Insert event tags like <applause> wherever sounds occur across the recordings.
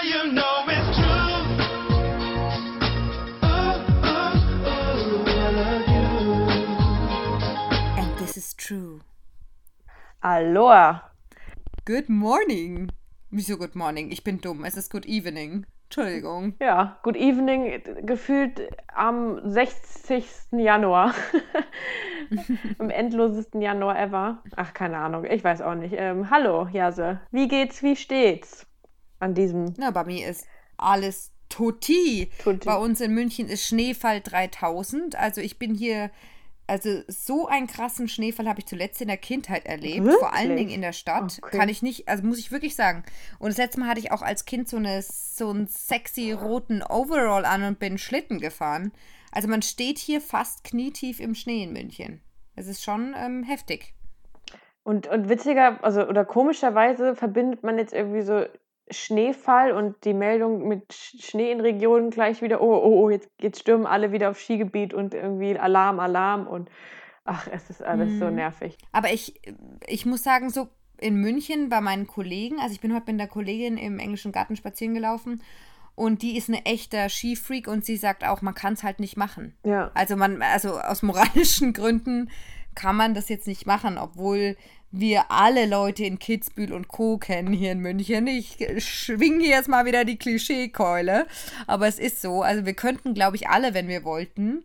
And this is true. Aloha. Good morning. Wieso good morning? Ich bin dumm. Es ist good evening. Entschuldigung. Ja, Good Evening, gefühlt am 60. Januar. <laughs> Am endlosesten Januar ever. Ach, keine Ahnung, ich weiß auch nicht. Ähm, hallo, Jase. Wie geht's, wie steht's an diesem Na, bei mir ist alles Toti. Tutti. Bei uns in München ist Schneefall 3000. Also ich bin hier, also so einen krassen Schneefall habe ich zuletzt in der Kindheit erlebt. Vor allen Wirklich? Dingen in der Stadt. Okay. Kann ich nicht, also muss ich wirklich sagen. Und das letzte Mal hatte ich auch als Kind so, eine, so einen sexy roten Overall an und bin Schlitten gefahren. Also man steht hier fast knietief im Schnee in München. Es ist schon ähm, heftig. Und, und witziger, also oder komischerweise verbindet man jetzt irgendwie so Schneefall und die Meldung mit Sch- Schnee in Regionen gleich wieder, oh, oh, oh, jetzt, jetzt stürmen alle wieder auf Skigebiet und irgendwie Alarm, Alarm und ach, es ist alles so nervig. Aber ich, ich muss sagen, so in München bei meinen Kollegen, also ich bin heute mit einer Kollegin im englischen Garten spazieren gelaufen und die ist eine echter Skifreak und sie sagt auch, man kann es halt nicht machen. Ja. Also man, also aus moralischen <laughs> Gründen kann man das jetzt nicht machen, obwohl wir alle Leute in Kitzbühel und Co. kennen hier in München. Ich schwinge hier jetzt mal wieder die Klischeekeule, aber es ist so. Also wir könnten, glaube ich, alle, wenn wir wollten,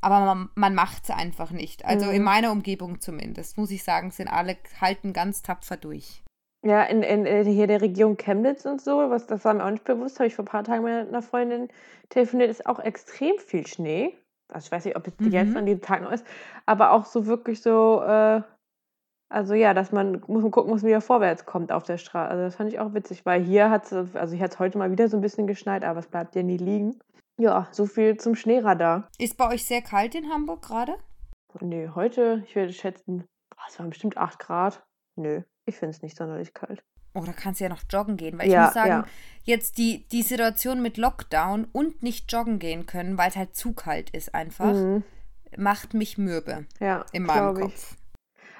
aber man, man macht es einfach nicht. Also in meiner Umgebung zumindest, muss ich sagen, sind alle, halten ganz tapfer durch. Ja, in, in, hier der Region Chemnitz und so, was das war mir auch nicht bewusst, habe ich vor ein paar Tagen mit einer Freundin telefoniert, ist auch extrem viel Schnee. Also ich weiß nicht, ob es jetzt an diesem Tag noch ist, aber auch so wirklich so, äh, also ja, dass man muss man gucken muss, wie er vorwärts kommt auf der Straße. Also das fand ich auch witzig, weil hier hat es, also hier hat es heute mal wieder so ein bisschen geschneit, aber es bleibt ja nie liegen. Ja, so viel zum Schneeradar. Ist bei euch sehr kalt in Hamburg gerade? Nee, heute, ich würde schätzen, es waren bestimmt 8 Grad. Nö, ich finde es nicht sonderlich kalt. Oh, da kannst du ja noch joggen gehen. Weil ich Ja, muss sagen, ja. jetzt die, die Situation mit Lockdown und nicht joggen gehen können, weil es halt zu kalt ist einfach, Mhm. macht mich mürbe Ja, in meinem glaub ich.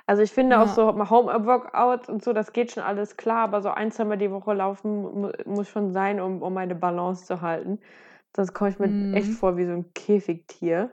Also ich finde auch Ja. so Home-Workouts und so, das geht schon alles klar, aber so ein, zweimal die Woche laufen mu muss schon sein, um, um meine Balance zu halten. Sonst komme ich mir Mhm. echt vor wie so ein Käfigtier.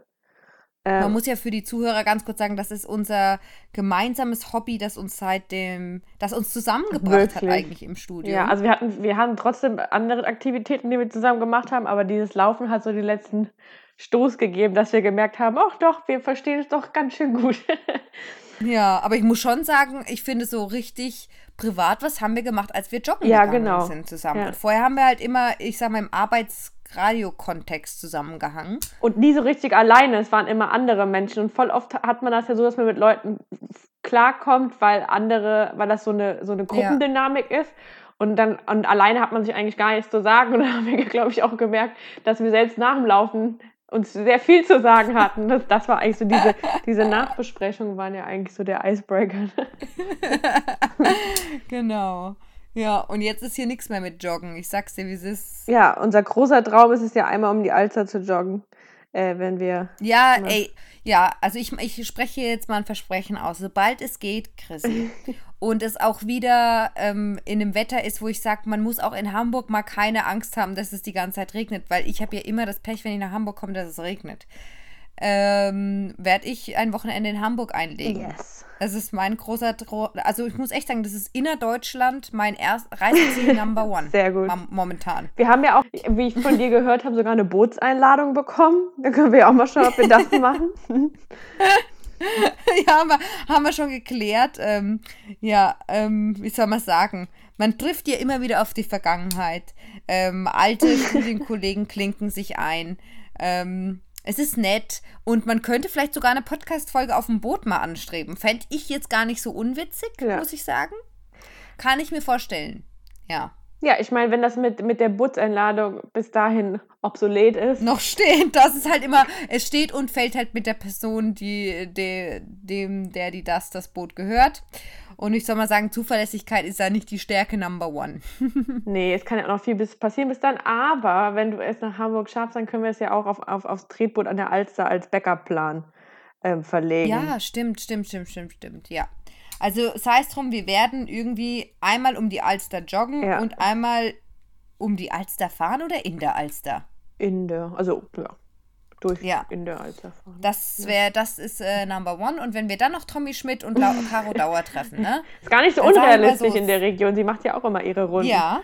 Man Ähm, muss ja für die Zuhörer ganz kurz sagen, das ist unser gemeinsames Hobby, das uns seit dem, das uns zusammengebracht hat Wirklich? eigentlich im Studio. ja, also wir hatten, wir hatten trotzdem andere Aktivitäten, die wir zusammen gemacht haben, aber dieses Laufen hat so den letzten Stoß gegeben, dass wir gemerkt haben, ach doch, wir verstehen es doch ganz schön gut. <laughs> Ja, aber ich muss schon sagen, ich finde so richtig privat, was haben wir gemacht, als wir joggen Ja, gegangen genau. sind zusammen. Ja. Und vorher haben wir halt immer, ich sag mal, im Arbeitsradio-Kontext zusammengehangen. Und nie so richtig alleine, es waren immer andere Menschen. Und voll oft hat man das ja so, dass man mit Leuten klarkommt, weil andere, weil das so eine, so eine Gruppendynamik ist. Und dann, und alleine hat man sich eigentlich gar nichts zu sagen. <laughs> Und dann haben wir, glaube ich, auch gemerkt, dass wir selbst nach dem Laufen uns sehr viel zu sagen hatten. Das, das war eigentlich so diese, diese Nachbesprechungen waren ja eigentlich so der Icebreaker. <laughs> Genau. Ja, und jetzt ist hier nichts mehr mit Joggen. Ich sag's dir, wie es ist. Ja, unser großer Traum ist es ja einmal um die Alster zu joggen, äh, wenn wir. Ja, ey, ja, also ich, ich spreche jetzt mal ein Versprechen aus. Sobald es geht, Chrissy, <laughs> und es auch wieder ähm, in einem Wetter ist, wo ich sage, man muss auch in Hamburg mal keine Angst haben, dass es die ganze Zeit regnet, weil ich habe ja immer das Pech, wenn ich nach Hamburg komme, dass es regnet. Ähm, werde ich ein Wochenende in Hamburg einlegen. Yes. Das ist mein großer Tro Also ich muss echt sagen, das ist innerdeutschland mein erst Reiseziel <laughs> Number One. Sehr gut. mom- Momentan. Wir haben ja auch, wie ich von dir gehört habe, sogar eine Bootseinladung bekommen. Da können wir ja auch mal schauen, ob wir das machen. <laughs> ja, haben wir, haben wir schon geklärt. Ähm, ja, ähm, wie soll man sagen? Man trifft ja immer wieder auf die Vergangenheit. Ähm, alte <laughs> Studienkollegen klinken sich ein. Ähm, es ist nett und man könnte vielleicht sogar eine Podcast-Folge auf dem Boot mal anstreben. Fände ich jetzt gar nicht so unwitzig, Ja. muss ich sagen. Kann ich mir vorstellen. Ja. Ja, ich meine, wenn das mit, mit der Bootseinladung bis dahin obsolet ist. noch stehen. Das ist halt immer, es steht und fällt halt mit der Person, die, de, dem, der, die das, das Boot gehört. Und ich soll mal sagen, Zuverlässigkeit ist da nicht die Stärke Number One. <laughs> Nee, es kann ja auch noch viel bis passieren bis dann. Aber wenn du es nach Hamburg schaffst, dann können wir es ja auch auf, auf, aufs Tretboot an der Alster als Backup-Plan ähm, verlegen. Ja, stimmt, stimmt, stimmt, stimmt, stimmt, ja. Also sei es drum, wir werden irgendwie einmal um die Alster joggen Ja. und einmal um die Alster fahren oder in der Alster? In der, also ja, durch Ja. in der Alster fahren. Das wäre, das ist äh, Number One. Und wenn wir dann noch Tommy Schmidt und Lau Caro <laughs> Dauer treffen, ne? Ist gar nicht so Dann unrealistisch so- in der Region. Sie macht ja auch immer ihre Runden. Ja.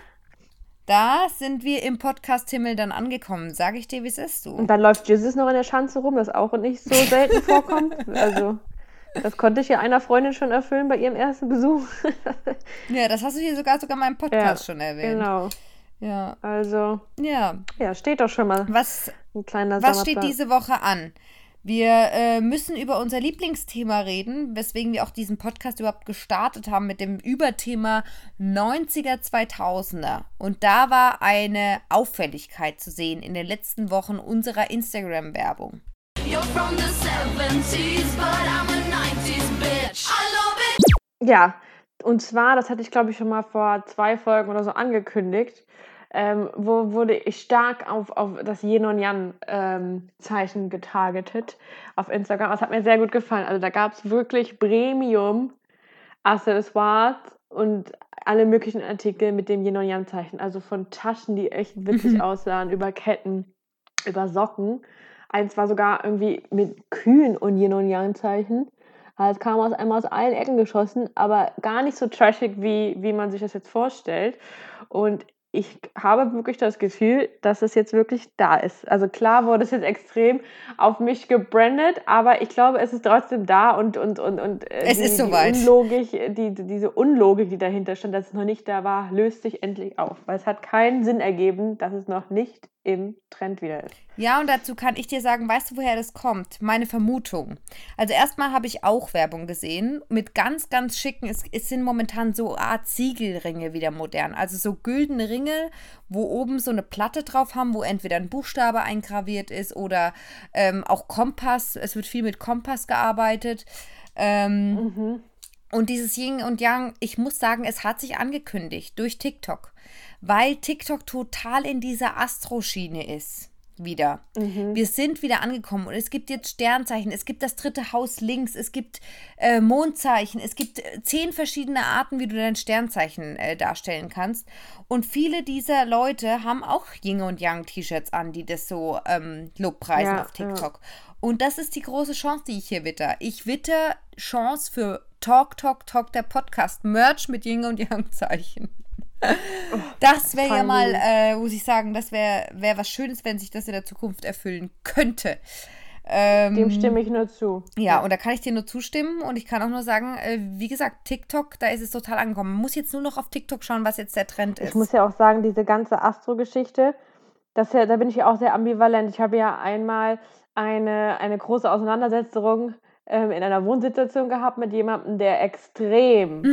Da sind wir im Podcast Himmel dann angekommen. Sage ich dir, wie es ist, du. Und dann läuft Jesus noch in der Schanze rum, das auch nicht so selten vorkommt. Also, das konnte ich ja einer Freundin schon erfüllen bei ihrem ersten Besuch. Ja, das hast du hier sogar sogar in meinem Podcast schon erwähnt. Genau. Ja. Also, Ja. ja, steht doch schon mal Was, ein kleiner was steht diese Woche an? Wir äh, müssen über unser Lieblingsthema reden, weswegen wir auch diesen Podcast überhaupt gestartet haben mit dem Überthema 90er, 2000er. Und da war eine Auffälligkeit zu sehen in den letzten Wochen unserer Instagram-Werbung. You're from the 70s, but I'm a 90s bitch. I love it. Ja, und zwar, das hatte ich glaube ich schon mal vor zwei Folgen oder so angekündigt, ähm, wo wurde ich stark auf, auf das Yin und Yang ähm, Zeichen getargetet auf Instagram. Das hat mir sehr gut gefallen. Also da gab es wirklich Premium Accessoires und alle möglichen Artikel mit dem Yin und Yang Zeichen. Also von Taschen, die echt witzig aussahen, über Ketten, über Socken. Eins war sogar irgendwie mit Kühen und Yin und Yang Zeichen. Also es kam aus einmal aus allen Ecken geschossen, aber gar nicht so trashig, wie, wie man sich das jetzt vorstellt. Und ich habe wirklich das Gefühl, dass es jetzt wirklich da ist. Also klar wurde es jetzt extrem auf mich gebrandet, aber ich glaube, es ist trotzdem da und, und, und, und äh, Es die, ist soweit. Die Unlogik, die, die- diese Unlogik, die dahinter stand, dass es noch nicht da war, löst sich endlich auf. Weil es hat keinen Sinn ergeben, dass es noch nicht im Trend wieder ist. Ja, und dazu kann ich dir sagen, weißt du, woher das kommt? Meine Vermutung. Also erstmal habe ich auch Werbung gesehen mit ganz, ganz schicken, es, es sind momentan so Art Siegelringe wieder modern. Also so güldene Ringe, wo oben so eine Platte drauf haben, wo entweder ein Buchstabe eingraviert ist oder ähm, auch Kompass. Es wird viel mit Kompass gearbeitet. Ähm, und dieses Yin und Yang, ich muss sagen, es hat sich angekündigt durch TikTok, weil TikTok total in dieser Astro-Schiene ist. Wieder. Wir sind wieder angekommen und es gibt jetzt Sternzeichen, es gibt das dritte Haus links, es gibt äh, Mondzeichen, es gibt äh, zehn verschiedene Arten, wie du dein Sternzeichen äh, darstellen kannst. Und viele dieser Leute haben auch Yin und Yang T-Shirts an, die das so ähm, lobpreisen Ja, auf TikTok. Und das ist die große Chance, die ich hier witter. Ich witter Chance für Talk, Talk, Talk, der Podcast. Merch mit Yin und Yang-Zeichen. <laughs> Das wäre ja mal, äh, muss ich sagen, das wäre wär was Schönes, wenn sich das in der Zukunft erfüllen könnte. Ähm, Dem stimme ich nur zu. ja, und da kann ich dir nur zustimmen und ich kann auch nur sagen, äh, wie gesagt, TikTok, da ist es total angekommen. Man muss jetzt nur noch auf TikTok schauen, was jetzt der Trend ist. Ich muss ja auch sagen, diese ganze Astro-Geschichte, das ja, da bin ich ja auch sehr ambivalent. Ich habe ja einmal eine, eine große Auseinandersetzung ähm, in einer Wohnsituation gehabt mit jemandem, der extrem,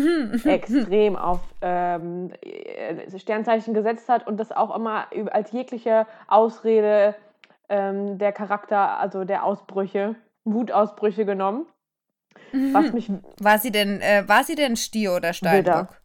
extrem auf ähm, äh, Sternzeichen gesetzt hat und das auch immer als jegliche Ausrede ähm, der Charakter, also der Ausbrüche, Wutausbrüche genommen. Was mich War sie denn, äh, war sie denn Stier oder Steinbock? Widder.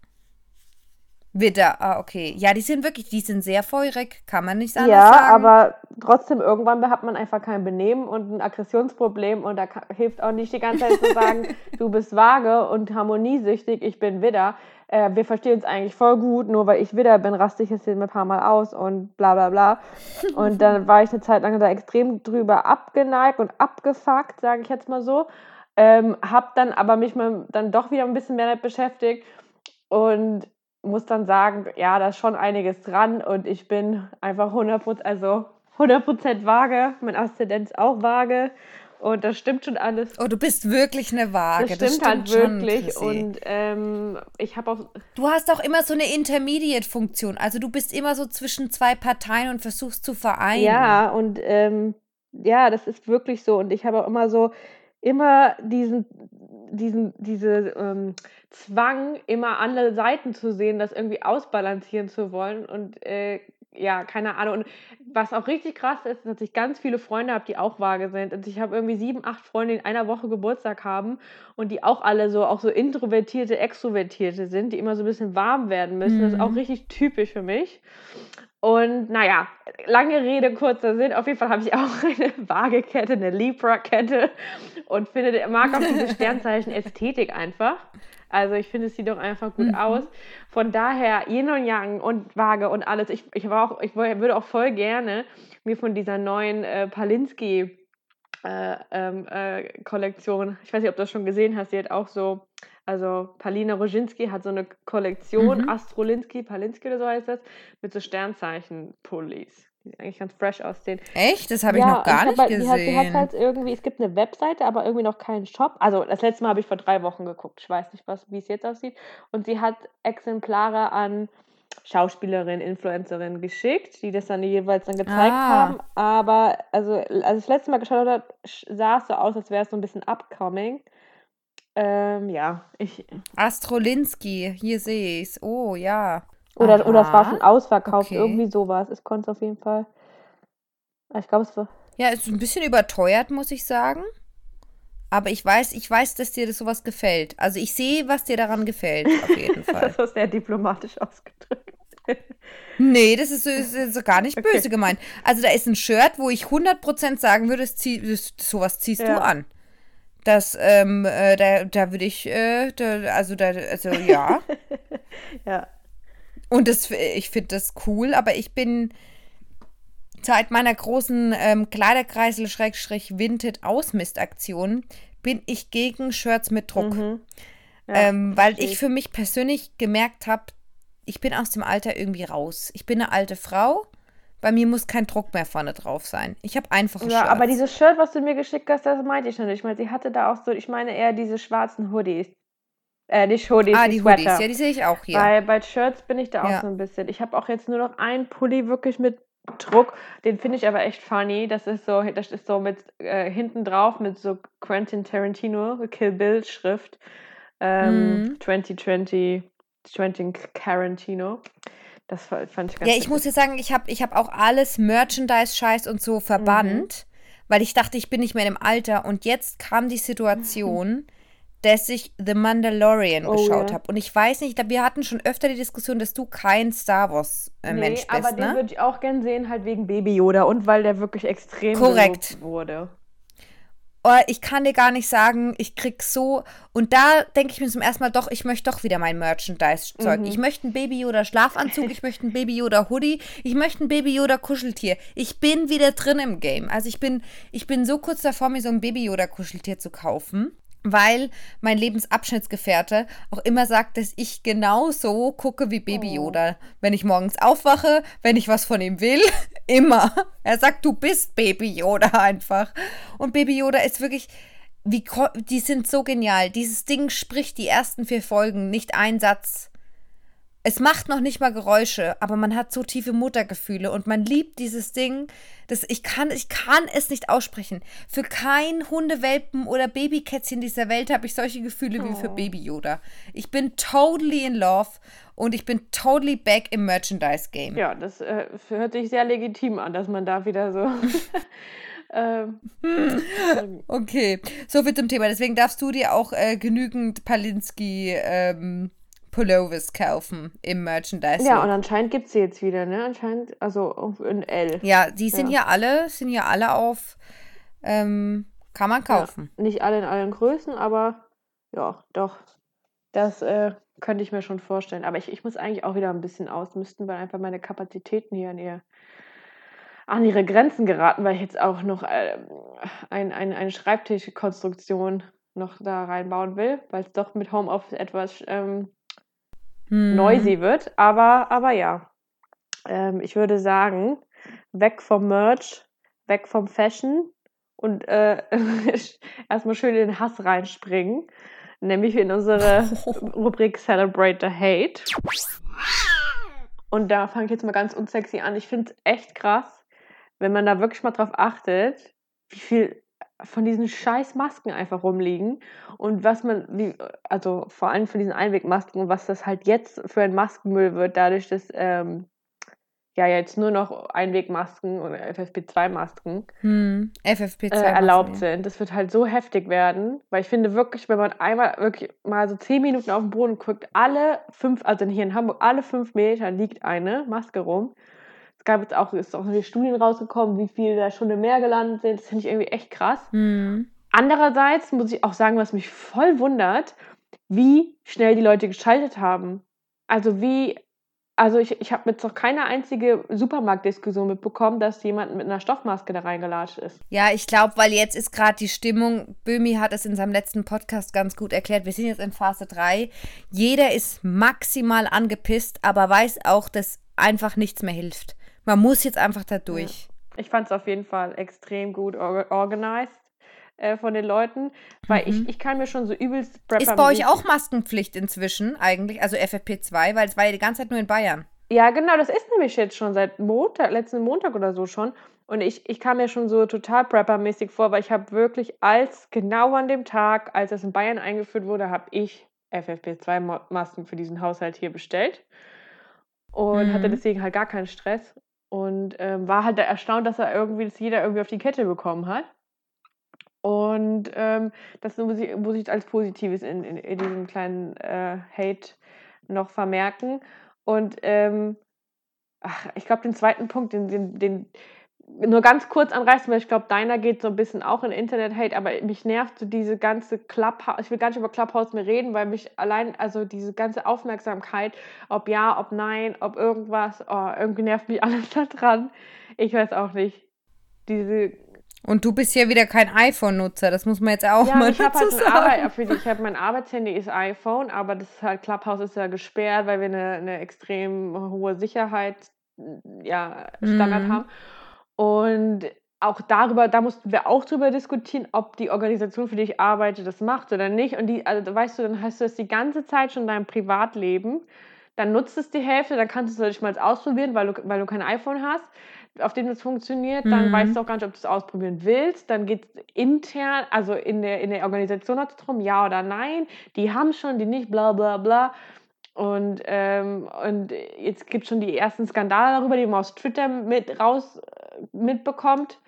Widder, ah, okay. Ja, die sind wirklich, die sind sehr feurig, kann man nicht anders Ja, sagen. aber trotzdem, irgendwann hat man einfach kein Benehmen und ein Aggressionsproblem und da hilft auch nicht die ganze Zeit zu sagen, <laughs> du bist vage und harmoniesüchtig, ich bin Widder. Äh, wir verstehen uns eigentlich voll gut, nur weil ich Widder bin, raste ich jetzt hier ein paar Mal aus und bla bla bla. Und dann <laughs> war ich eine Zeit lang da extrem drüber abgeneigt und abgefuckt, sage ich jetzt mal so. Ähm, hab dann aber mich mal dann doch wieder ein bisschen mehr damit beschäftigt und muss dann sagen, ja, da ist schon einiges dran und ich bin einfach 100%, also 100% vage, mein Aszendenz auch vage und das stimmt schon alles. Oh, du bist wirklich eine Waage. Das stimmt, halt schon, wirklich Chrissy. und ähm, ich habe auch, Du hast auch immer so eine Intermediate-Funktion. Also du bist immer so zwischen zwei Parteien und versuchst zu vereinen. ja und ähm, ja, das ist wirklich so und ich habe auch immer so, immer diesen, diesen, diese ähm, Zwang, immer andere Seiten zu sehen, das irgendwie ausbalancieren zu wollen und äh, ja, keine Ahnung. Und was auch richtig krass ist, dass ich ganz viele Freunde habe, die auch vage sind. Und ich habe irgendwie sieben, acht Freunde, die in einer Woche Geburtstag haben und die auch alle so, auch so introvertierte, extrovertierte sind, die immer so ein bisschen warm werden müssen. Das ist auch richtig typisch für mich. Und naja, lange Rede, kurzer Sinn. Auf jeden Fall habe ich auch <laughs> eine Waagekette, eine Libra-Kette und finde, mag auch diese <laughs> Sternzeichen-Ästhetik einfach. Also ich finde, es sieht doch einfach gut aus. Von daher, Yin und Yang und Waage und alles. Ich, ich, war auch, ich würde auch voll gerne mir von dieser neuen äh, Palinski äh, ähm, äh, Kollektion, ich weiß nicht, ob du das schon gesehen hast, die hat auch so, also Palina Roginski hat so eine Kollektion, Mhm. Astrolinski, Palinski oder so heißt das, mit so Sternzeichen-Pullis, die eigentlich ganz fresh aussehen. Echt? Das habe ich Ja, noch gar und nicht ich hab halt- Die hat, die gesehen. hat halt irgendwie, es gibt eine Webseite, aber irgendwie noch keinen Shop. Also das letzte Mal habe ich vor drei Wochen geguckt. Ich weiß nicht, was, wie es jetzt aussieht. Und sie hat Exemplare an Schauspielerinnen, Influencerinnen geschickt, die das dann jeweils dann gezeigt Ah. haben. Aber also, als ich das letzte Mal geschaut habe, sah es so aus, als wäre es so ein bisschen upcoming. Ähm, ja, ich. Astrolinski, hier sehe ich es. Oh, ja. Oder, oder es war schon ausverkauft, Okay. irgendwie sowas. Ich konnte es auf jeden Fall. Ich glaube, es war. Ja, ist ein bisschen überteuert, muss ich sagen. Aber ich weiß, ich weiß, dass dir das sowas gefällt. Also ich sehe, was dir daran gefällt, auf jeden <laughs> Fall. Das war sehr diplomatisch ausgedrückt. Nee, das ist, so- ist, ist so gar nicht Okay. böse gemeint. Also da ist ein Shirt, wo ich 100% sagen würde, das zieh, das, sowas ziehst Ja. du an. Das, ähm, äh, da, da würde ich, äh, da, also da, also ja. <laughs> Ja. Und das, ich finde das cool, aber ich bin seit meiner großen ähm, Kleiderkreisel-Vinted-Ausmistaktion bin ich gegen Shirts mit Druck. Mhm. Ja, ähm, weil ich für mich persönlich gemerkt habe, ich bin aus dem Alter irgendwie raus. Ich bin eine alte Frau. Bei mir muss kein Druck mehr vorne drauf sein. Ich habe einfache Ja, Shirts. aber dieses Shirt, was du mir geschickt hast, das meinte ich noch nicht. Ich meine, sie hatte da auch so, ich meine eher diese schwarzen Hoodies. Äh, nicht Hoodies, ah, die die Sweater. Hoodies, ja, die sehe ich auch hier. Bei, bei Shirts bin ich da auch Ja. so ein bisschen. Ich habe auch jetzt nur noch einen Pulli wirklich mit Druck. Den finde ich aber echt funny. Das ist so, das ist so mit äh, hinten drauf mit so Quentin Tarantino, Kill Bill Schrift. Ähm, Mhm. 2020, 20 Tarantino. Das fa- fand ich ganz Ja, ich muss dir sagen, ich habe ich hab auch alles Merchandise-Scheiß und so verbannt, weil ich dachte, ich bin nicht mehr im Alter. Und jetzt kam die Situation, <laughs> dass ich The Mandalorian Oh, geschaut ja. habe. Und ich weiß nicht, wir hatten schon öfter die Diskussion, dass du kein Star Wars-Mensch nee, aber bist, den ne? würde ich auch gern sehen, halt wegen Baby Yoda und weil der wirklich extrem Korrekt. wurde. Oh, ich kann dir gar nicht sagen, ich krieg so. Und da denke ich mir zum ersten Mal doch, ich möchte doch wieder mein Merchandise-Zeug. Mhm. Ich möchte ein Baby Yoda Schlafanzug, ich möchte ein Baby Yoda Hoodie, ich möchte ein Baby Yoda Kuscheltier. Ich bin wieder drin im Game. Also ich bin, ich bin so kurz davor, mir so ein Baby Yoda Kuscheltier zu kaufen. Weil mein Lebensabschnittsgefährte auch immer sagt, dass ich genauso gucke wie Baby Oh. Yoda. Wenn ich morgens aufwache, wenn ich was von ihm will, <laughs> immer. Er sagt, du bist Baby Yoda einfach. Und Baby Yoda ist wirklich, wie, die sind so genial. Dieses Ding spricht die ersten vier Folgen, nicht ein Satz. Es macht noch nicht mal Geräusche, aber man hat so tiefe Muttergefühle und man liebt dieses Ding. Das, ich, kann, ich kann es nicht aussprechen. Für kein Hundewelpen oder Babykätzchen dieser Welt habe ich solche Gefühle wie für Baby Yoda. Ich bin totally in love und ich bin totally back im Merchandise-Game. Ja, das äh, hört sich sehr legitim an, dass man da wieder so. <laughs> ähm, <laughs> Okay, so viel zum Thema. Deswegen darfst du dir auch äh, genügend Palinski ähm, Pullovers kaufen im Merchandise. ja, und anscheinend gibt es sie jetzt wieder, ne? Anscheinend, also in L. Ja, die sind Ja. ja alle, sind ja alle auf, ähm, kann man kaufen. Ja, nicht alle in allen Größen, aber ja, doch. Das äh, könnte ich mir schon vorstellen. Aber ich, ich muss eigentlich auch wieder ein bisschen ausmisten, weil einfach meine Kapazitäten hier an, ihr, an ihre Grenzen geraten, weil ich jetzt auch noch äh, ein, ein, eine Schreibtischkonstruktion noch da reinbauen will, weil es doch mit Homeoffice etwas ähm, Hm. noisy wird. Aber, aber ja, ähm, ich würde sagen, weg vom Merch, weg vom Fashion und äh, <laughs> erstmal schön in den Hass reinspringen. Nämlich in unsere <laughs> Rubrik Celebrate the Hate. Und da fange ich jetzt mal ganz unsexy an. Ich finde es echt krass, wenn man da wirklich mal drauf achtet, wie viel von diesen scheiß Masken einfach rumliegen und was man, wie, also vor allem von diesen Einwegmasken und was das halt jetzt für ein Maskenmüll wird, dadurch, dass ähm, ja jetzt nur noch Einwegmasken oder FFP2-Masken Hm. FFP2 äh, erlaubt sind. Das wird halt so heftig werden, weil ich finde wirklich, wenn man einmal wirklich mal so zehn Minuten auf den Boden guckt, alle fünf, also hier in Hamburg, alle fünf Meter liegt eine Maske rum. Es gab jetzt auch, ist auch den Studien rausgekommen, wie viele da schon im Meer gelandet sind. Das finde ich irgendwie echt krass. Hm. Andererseits muss ich auch sagen, was mich voll wundert, wie schnell die Leute geschaltet haben. Also wie, also ich, ich habe jetzt noch keine einzige Supermarktdiskussion mitbekommen, dass jemand mit einer Stoffmaske da reingelatscht ist. Ja, ich glaube, weil jetzt ist gerade die Stimmung, Böhmi hat es in seinem letzten Podcast ganz gut erklärt, wir sind jetzt in Phase 3. Jeder ist maximal angepisst, aber weiß auch, dass einfach nichts mehr hilft. Man muss jetzt einfach da durch. Ich fand es auf jeden Fall extrem gut or organized äh, von den Leuten, weil ich, ich kann mir schon so übelst Prepper Mhm. Ist bei euch auch Maskenpflicht inzwischen eigentlich, also FFP2, weil es war ja die ganze Zeit nur in Bayern. Ja, genau, das ist nämlich jetzt schon seit Montag, letzten Montag oder so schon. Und ich, ich kam mir schon so total Prepper-mäßig vor, weil ich habe wirklich als, genau an dem Tag, als das in Bayern eingeführt wurde, habe ich FFP2-Masken für diesen Haushalt hier bestellt. Und Mhm. hatte deswegen halt gar keinen Stress. Und ähm, war halt erstaunt, dass er irgendwie, dass jeder irgendwie auf die Kette bekommen hat. Und ähm, das muss ich, muss ich als Positives in, in, in diesem kleinen äh, Hate noch vermerken. Und ähm, ach, ich glaube, den zweiten Punkt, den, den, den nur ganz kurz anreißen, weil ich glaube, deiner geht so ein bisschen auch in Internet-Hate, aber mich nervt so diese ganze Clubhouse, ich will gar nicht über Clubhouse mehr reden, weil mich allein, also diese ganze Aufmerksamkeit, ob ja, ob nein, ob irgendwas, oh, irgendwie nervt mich <laughs> alles da dran. Ich weiß auch nicht. Diese Und du bist ja wieder kein iPhone-Nutzer, das muss man jetzt auch ja, mal ich habe dazu halt sagen. Ich habe mein Arbeitshandy ist iPhone, aber das ist halt Clubhouse ist ja gesperrt, weil wir eine, eine extrem hohe Sicherheit ja, Standard Mhm. haben. Und auch darüber, da mussten wir auch drüber diskutieren, ob die Organisation, für die ich arbeite, das macht oder nicht. Und die, also weißt du, dann hast du das die ganze Zeit schon in deinem Privatleben. Dann nutzt es die Hälfte, dann kannst du es nicht mal ausprobieren, weil du, weil du kein iPhone hast, auf dem das funktioniert. Dann Mhm. weißt du auch gar nicht, ob du es ausprobieren willst. Dann geht es intern, also in der, in der Organisation noch darum, ja oder nein. Die haben schon, die nicht, bla bla bla. Und, ähm, und jetzt gibt es schon die ersten Skandale darüber, die man aus Twitter mit raus mitbekommt.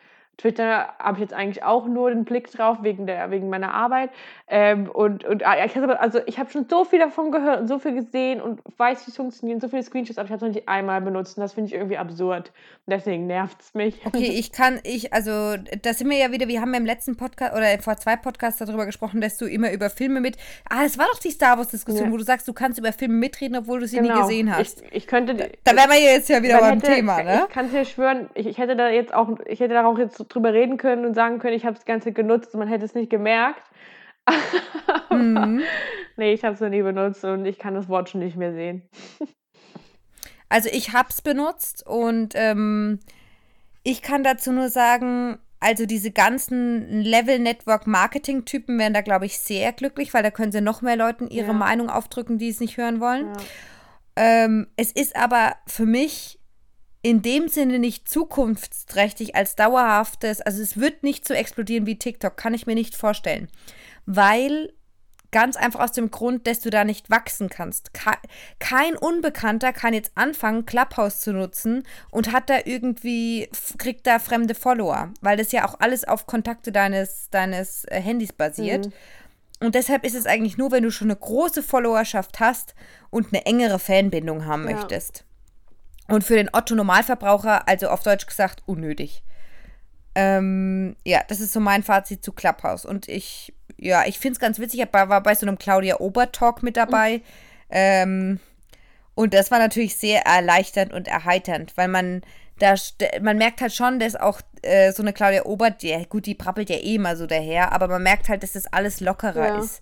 Twitter habe ich jetzt eigentlich auch nur den Blick drauf wegen, der, wegen meiner Arbeit. Ähm, und und ah, ich habe also ich habe schon so viel davon gehört und so viel gesehen und weiß, wie es funktioniert, so viele Screenshots, aber ich habe es noch nicht einmal benutzt und das finde ich irgendwie absurd. Und deswegen nervt es mich. <laughs> Okay, ich kann, ich, also, da sind wir ja wieder, wir haben ja im letzten Podcast oder vor zwei Podcasts darüber gesprochen, dass du immer über Filme mit. Ah, es war doch die Star Wars-Diskussion, Ja. wo du sagst, du kannst über Filme mitreden, obwohl du sie nie Genau. gesehen hast. Ich, ich könnte. da wären wir jetzt ja wieder beim Thema, ne? Ich kann es dir schwören, ich, ich hätte da jetzt auch, ich hätte da auch jetzt drüber reden können und sagen können, ich habe das Ganze genutzt und man hätte es nicht gemerkt. <laughs> Mhm. nee, ich habe es noch nie benutzt und ich kann das Wort schon nicht mehr sehen. Also ich hab's benutzt und ähm, ich kann dazu nur sagen, also diese ganzen Level-Network-Marketing-Typen wären da, glaube ich, sehr glücklich, weil da können sie noch mehr Leuten ihre Ja. Meinung aufdrücken, die es nicht hören wollen. Ja. Ähm, es ist aber für mich in dem Sinne nicht zukunftsträchtig als dauerhaftes, also es wird nicht so explodieren wie TikTok, kann ich mir nicht vorstellen. Weil ganz einfach aus dem Grund, dass du da nicht wachsen kannst. Ke- Kein Unbekannter kann jetzt anfangen, Clubhouse zu nutzen und hat da irgendwie, kriegt da fremde Follower, weil das ja auch alles auf Kontakte deines, deines äh, Handys basiert. Mhm. Und deshalb ist es eigentlich nur, wenn du schon eine große Followerschaft hast und eine engere Fanbindung haben Ja. möchtest. Und für den Otto-Normalverbraucher, also auf Deutsch gesagt, unnötig. Ähm, ja, das ist so mein Fazit zu Clubhouse. Und ich, ja, ich finde es ganz witzig. Ich war bei so einem Claudia Ober-Talk mit dabei. Ähm, und das war natürlich sehr erleichternd und erheiternd, weil man da, man merkt halt schon, dass auch äh, so eine Claudia Obert, die, gut, die prappelt ja eh immer so daher, aber man merkt halt, dass das alles lockerer Ja. ist.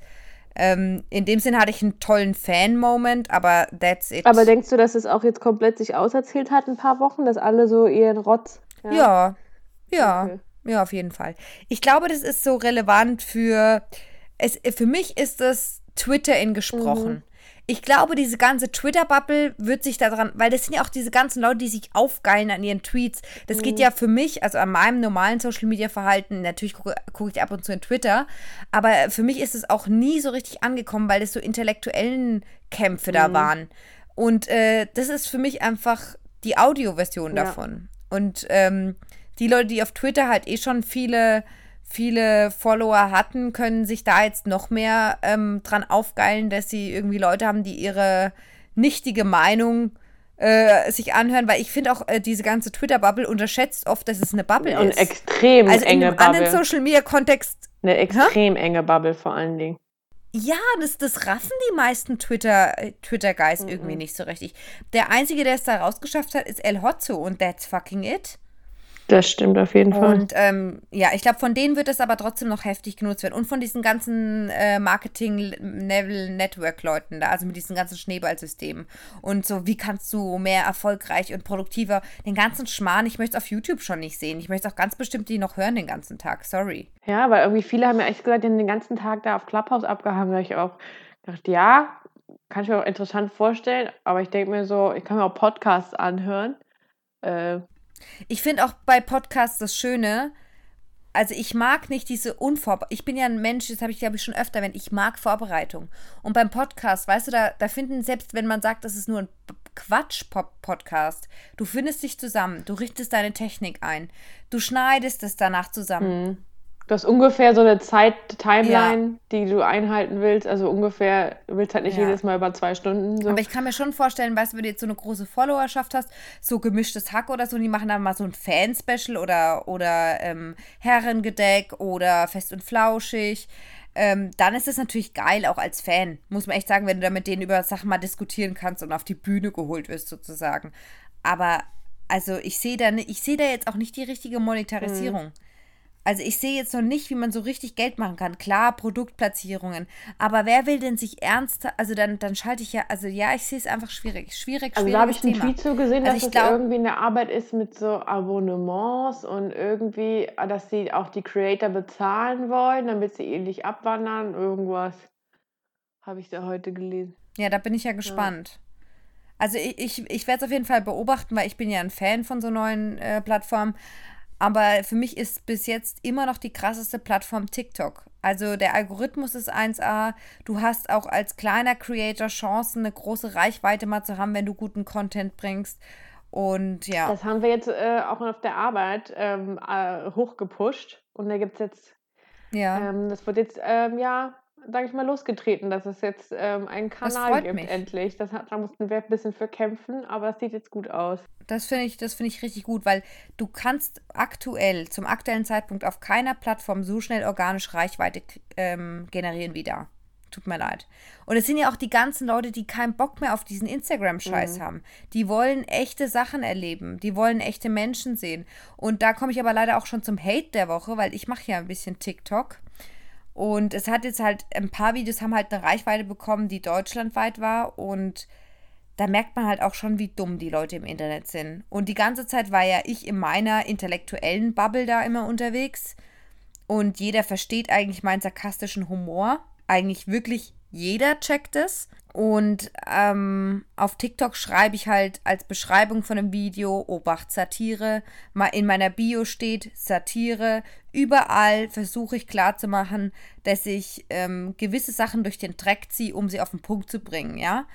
Ähm, in dem Sinn hatte ich einen tollen Fan-Moment, aber that's it. Aber denkst du, dass es auch jetzt komplett sich auserzählt hat, ein paar Wochen, dass alle so ihren Rotz. Ja, ja, Okay. ja, auf jeden Fall. Ich glaube, das ist so relevant für es. Für mich ist das Twitter in gesprochen. Ich glaube, diese ganze Twitter-Bubble wird sich daran, weil das sind ja auch diese ganzen Leute, die sich aufgeilen an ihren Tweets. Das geht ja für mich, also an meinem normalen Social-Media-Verhalten, natürlich gucke gucke ich ab und zu in Twitter, aber für mich ist es auch nie so richtig angekommen, weil das so intellektuellen Kämpfe da waren. Und äh, das ist für mich einfach die Audioversion Ja. davon. Und ähm, die Leute, die auf Twitter halt eh schon viele, viele Follower hatten, können sich da jetzt noch mehr ähm, dran aufgeilen, dass sie irgendwie Leute haben, die ihre nichtige Meinung äh, sich anhören, weil ich finde auch, äh, diese ganze Twitter-Bubble unterschätzt oft, dass es eine Bubble Und ist. extrem Also in enge einem anderen Bubble. Social-Media-Kontext Eine extrem enge Bubble vor allen Dingen. Ja, das, das raffen die meisten Twitter, Twitter-Guys Mhm. irgendwie nicht so richtig. Der Einzige, der es da rausgeschafft hat, ist El Hotzo und that's fucking it. Das stimmt auf jeden Fall. Und ähm, ja, ich glaube, von denen wird es aber trotzdem noch heftig genutzt werden. Und von diesen ganzen äh, Marketing-Network-Leuten da, also mit diesen ganzen Schneeballsystemen. Und so, wie kannst du mehr erfolgreich und produktiver den ganzen Schmarrn, ich möchte es auf YouTube schon nicht sehen. Ich möchte es auch ganz bestimmt die noch hören den ganzen Tag. Sorry. Ja, weil irgendwie viele haben ja echt gesagt, die haben den ganzen Tag da auf Clubhouse abgehangen. Da habe ich auch gedacht, ja, kann ich mir auch interessant vorstellen, aber ich denke mir so, ich kann mir auch Podcasts anhören. Äh, Ich finde auch bei Podcasts das Schöne, also ich mag nicht diese Unvorbereitung. Ich bin ja ein Mensch, das habe ich glaube ich schon öfter erwähnt, ich mag Vorbereitung. Und beim Podcast, weißt du, da, da finden, selbst wenn man sagt, das ist nur ein Quatsch-Podcast, du findest dich zusammen, du richtest deine Technik ein, du schneidest es danach zusammen. Du hast ungefähr so eine Zeit-Timeline, die du einhalten willst. Also ungefähr, du willst halt nicht Ja. jedes Mal über zwei Stunden. So. Aber ich kann mir schon vorstellen, weißt du, wenn du jetzt so eine große Followerschaft hast, so gemischtes Hack oder so, und die machen dann mal so ein Fan-Special oder, oder ähm, Herrengedeck oder fest und flauschig. Ähm, dann ist es natürlich geil, auch als Fan, muss man echt sagen, wenn du da mit denen über Sachen mal diskutieren kannst und auf die Bühne geholt wirst, sozusagen. Aber also ich sehe da, ich sehe da jetzt auch nicht die richtige Monetarisierung. Also ich sehe jetzt noch nicht, wie man so richtig Geld machen kann. Klar, Produktplatzierungen. Aber wer will denn sich ernst, also dann, dann schalte ich ja, also ja, ich sehe es einfach schwierig. Schwierig, Also da habe ich einen Thema. Tweet so gesehen, Also dass es glaub- irgendwie eine Arbeit ist mit so Abonnements und irgendwie, äh, dass sie auch die Creator bezahlen wollen, damit sie ähnlich abwandern. Irgendwas habe ich da heute gelesen. Ja, da bin ich ja gespannt. Also ich, ich, ich werde es auf jeden Fall beobachten, weil ich bin ja ein Fan von so neuen äh, Plattformen. Aber für mich ist bis jetzt immer noch die krasseste Plattform TikTok. Also der Algorithmus ist 1A. Du hast auch als kleiner Creator Chancen, eine große Reichweite mal zu haben, wenn du guten Content bringst. Und ja. Das haben wir jetzt äh, auch auf der Arbeit ähm, äh, hochgepusht. Und da gibt es jetzt, ja. ähm, das wird jetzt, ähm, ja, sage ich mal, losgetreten, dass es jetzt ähm, einen Kanal gibt, mich. endlich. Das hat, da mussten wir ein bisschen für kämpfen, aber es sieht jetzt gut aus. Das finde ich, das finde ich richtig gut, weil du kannst aktuell, zum aktuellen Zeitpunkt auf keiner Plattform so schnell organisch Reichweite ähm, generieren wie da. Tut mir leid. Und es sind ja auch die ganzen Leute, die keinen Bock mehr auf diesen Instagram-Scheiß haben. Die wollen echte Sachen erleben. Die wollen echte Menschen sehen. Und da komme ich aber leider auch schon zum Hate der Woche, weil ich mache ja ein bisschen TikTok. Und es hat jetzt halt, ein paar Videos haben halt eine Reichweite bekommen, die deutschlandweit war. Und da merkt man halt auch schon, wie dumm die Leute im Internet sind. Und die ganze Zeit war ja ich in meiner intellektuellen Bubble da immer unterwegs. Und jeder versteht eigentlich meinen sarkastischen Humor. Eigentlich wirklich jeder checkt es. Und ähm, auf TikTok schreibe ich halt als Beschreibung von einem Video, Obacht Satire. Mal in meiner Bio steht Satire. Überall versuche ich klarzumachen, dass ich ähm, gewisse Sachen durch den Dreck ziehe, um sie auf den Punkt zu bringen, ja.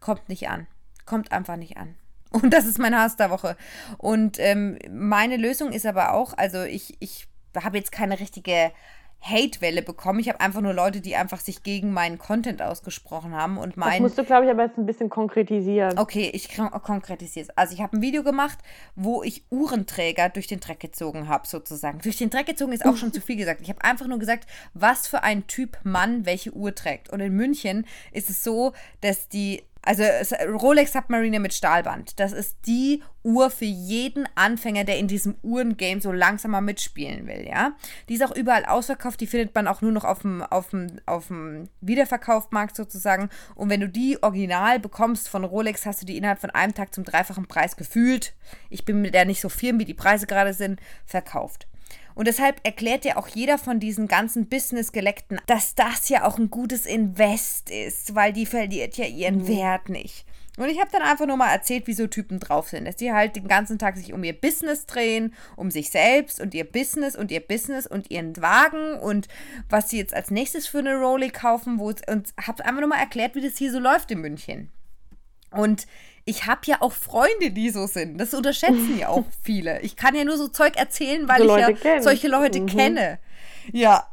Kommt nicht an. Kommt einfach nicht an. <laughs> Und das ist mein Hass der Woche. Und ähm, meine Lösung ist aber auch, also ich, ich habe jetzt keine richtige Hate-Welle bekommen. Ich habe einfach nur Leute, die einfach sich gegen meinen Content ausgesprochen haben und Das meinen. musst du, glaube ich, aber jetzt ein bisschen konkretisieren. Okay, ich kon- konkretisiere es. Also ich habe ein Video gemacht, wo ich Uhrenträger durch den Dreck gezogen habe, sozusagen. Durch den Dreck gezogen ist auch schon zu viel gesagt. Ich habe einfach nur gesagt, was für ein Typ Mann welche Uhr trägt. Und in München ist es so, dass die also Rolex Submariner mit Stahlband, das ist die Uhr für jeden Anfänger, der in diesem Uhrengame so langsam mal mitspielen will, ja. Die ist auch überall ausverkauft, die findet man auch nur noch auf dem, auf Wiederverkaufmarkt sozusagen. Und wenn du die original bekommst von Rolex, hast du die innerhalb von einem Tag zum dreifachen Preis gefühlt. Ich bin mit der nicht so firm, wie die Preise gerade sind, verkauft. Und deshalb erklärt ja auch jeder von diesen ganzen Business-Geleckten, dass das ja auch ein gutes Invest ist, weil die verliert ja ihren Wert nicht. Und ich habe dann einfach nur mal erzählt, wie so Typen drauf sind, dass die halt den ganzen Tag sich um ihr Business drehen, um sich selbst und ihr Business und ihr Business und ihren Wagen und was sie jetzt als nächstes für eine Rolli kaufen, wo es, und habe einfach nur mal erklärt, wie das hier so läuft in München. Und ich habe ja auch Freunde, die so sind. Das unterschätzen ja auch <laughs> viele. Ich kann ja nur so Zeug erzählen, weil So ich Leute ja kennen. solche Leute Mhm. kenne. Ja.